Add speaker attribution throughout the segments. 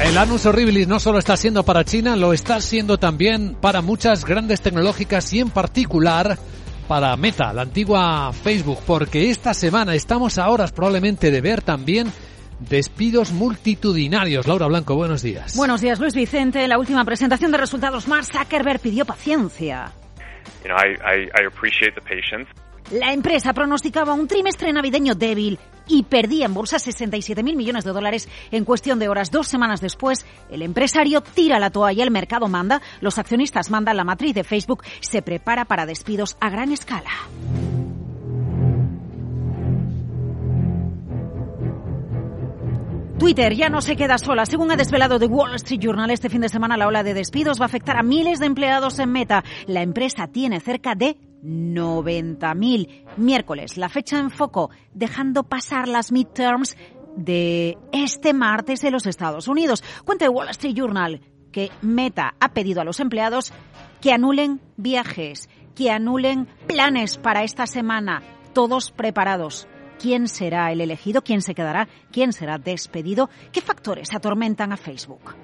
Speaker 1: El anus horribilis no solo está siendo para China, lo está siendo también para muchas grandes tecnológicas y en particular para Meta, la antigua Facebook, porque esta semana estamos a horas probablemente de ver también despidos multitudinarios. Laura Blanco, buenos días.
Speaker 2: Buenos días, Luis Vicente. En la última presentación de resultados, Mark Zuckerberg pidió paciencia. La empresa pronosticaba un trimestre navideño débil y perdía en bolsa 67 mil millones de dólares en cuestión de horas. Dos semanas después, el empresario tira la toalla, el mercado manda, los accionistas mandan, la matriz de Facebook se prepara para despidos a gran escala. Twitter ya no se queda sola. Según ha desvelado The Wall Street Journal este fin de semana, la ola de despidos va a afectar a miles de empleados en Meta. La empresa tiene cerca de 90.000. Miércoles, la fecha en foco, dejando pasar las midterms de este martes en los Estados Unidos. Cuenta The Wall Street Journal que Meta ha pedido a los empleados que anulen viajes, que anulen planes para esta semana, todos preparados quién será el elegido, quién se quedará, quién será despedido, qué factores atormentan a Facebook.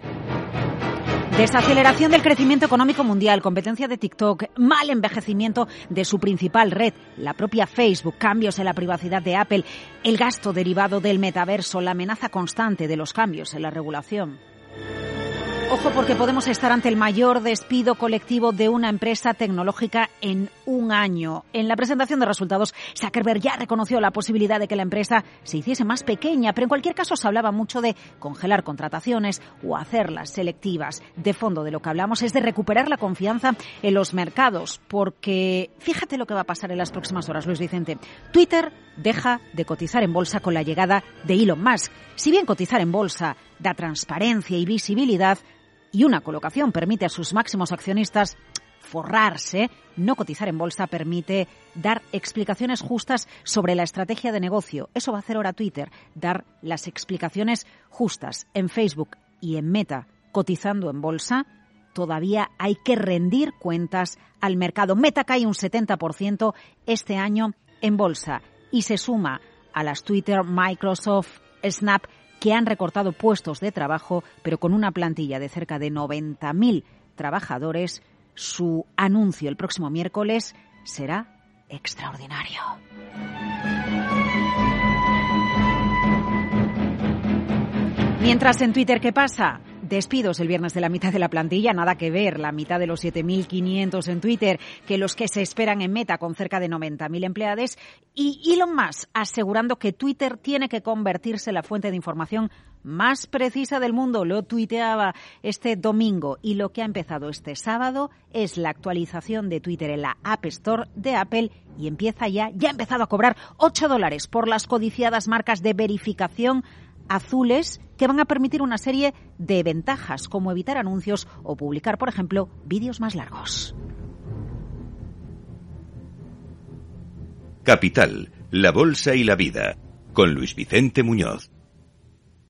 Speaker 2: Desaceleración del crecimiento económico mundial, competencia de TikTok, mal envejecimiento de su principal red, la propia Facebook, cambios en la privacidad de Apple, el gasto derivado del metaverso, la amenaza constante de los cambios en la regulación. Ojo porque podemos estar ante el mayor despido colectivo de una empresa tecnológica en un año. En la presentación de resultados, Zuckerberg ya reconoció la posibilidad de que la empresa se hiciese más pequeña, pero en cualquier caso se hablaba mucho de congelar contrataciones o hacerlas selectivas. De fondo de lo que hablamos es de recuperar la confianza en los mercados, porque fíjate lo que va a pasar en las próximas horas, Luis Vicente. Twitter deja de cotizar en bolsa con la llegada de Elon Musk. Si bien cotizar en bolsa da transparencia y visibilidad, y una colocación permite a sus máximos accionistas forrarse, no cotizar en bolsa permite dar explicaciones justas sobre la estrategia de negocio. Eso va a hacer ahora Twitter, dar las explicaciones justas en Facebook y en Meta cotizando en bolsa. Todavía hay que rendir cuentas al mercado. Meta cae un 70% este año en bolsa y se suma a las Twitter, Microsoft, Snap que han recortado puestos de trabajo, pero con una plantilla de cerca de 90.000 trabajadores, su anuncio el próximo miércoles será extraordinario. Mientras en Twitter, ¿qué pasa? Despidos el viernes de la mitad de la plantilla, nada que ver, la mitad de los 7.500 en Twitter que los que se esperan en Meta con cerca de 90.000 empleados y Elon Musk asegurando que Twitter tiene que convertirse en la fuente de información más precisa del mundo. Lo tuiteaba este domingo y lo que ha empezado este sábado es la actualización de Twitter en la App Store de Apple y empieza ya, ya ha empezado a cobrar 8 dólares por las codiciadas marcas de verificación azules que van a permitir una serie de ventajas como evitar anuncios o publicar, por ejemplo, vídeos más largos.
Speaker 3: Capital, la Bolsa y la Vida, con Luis Vicente Muñoz.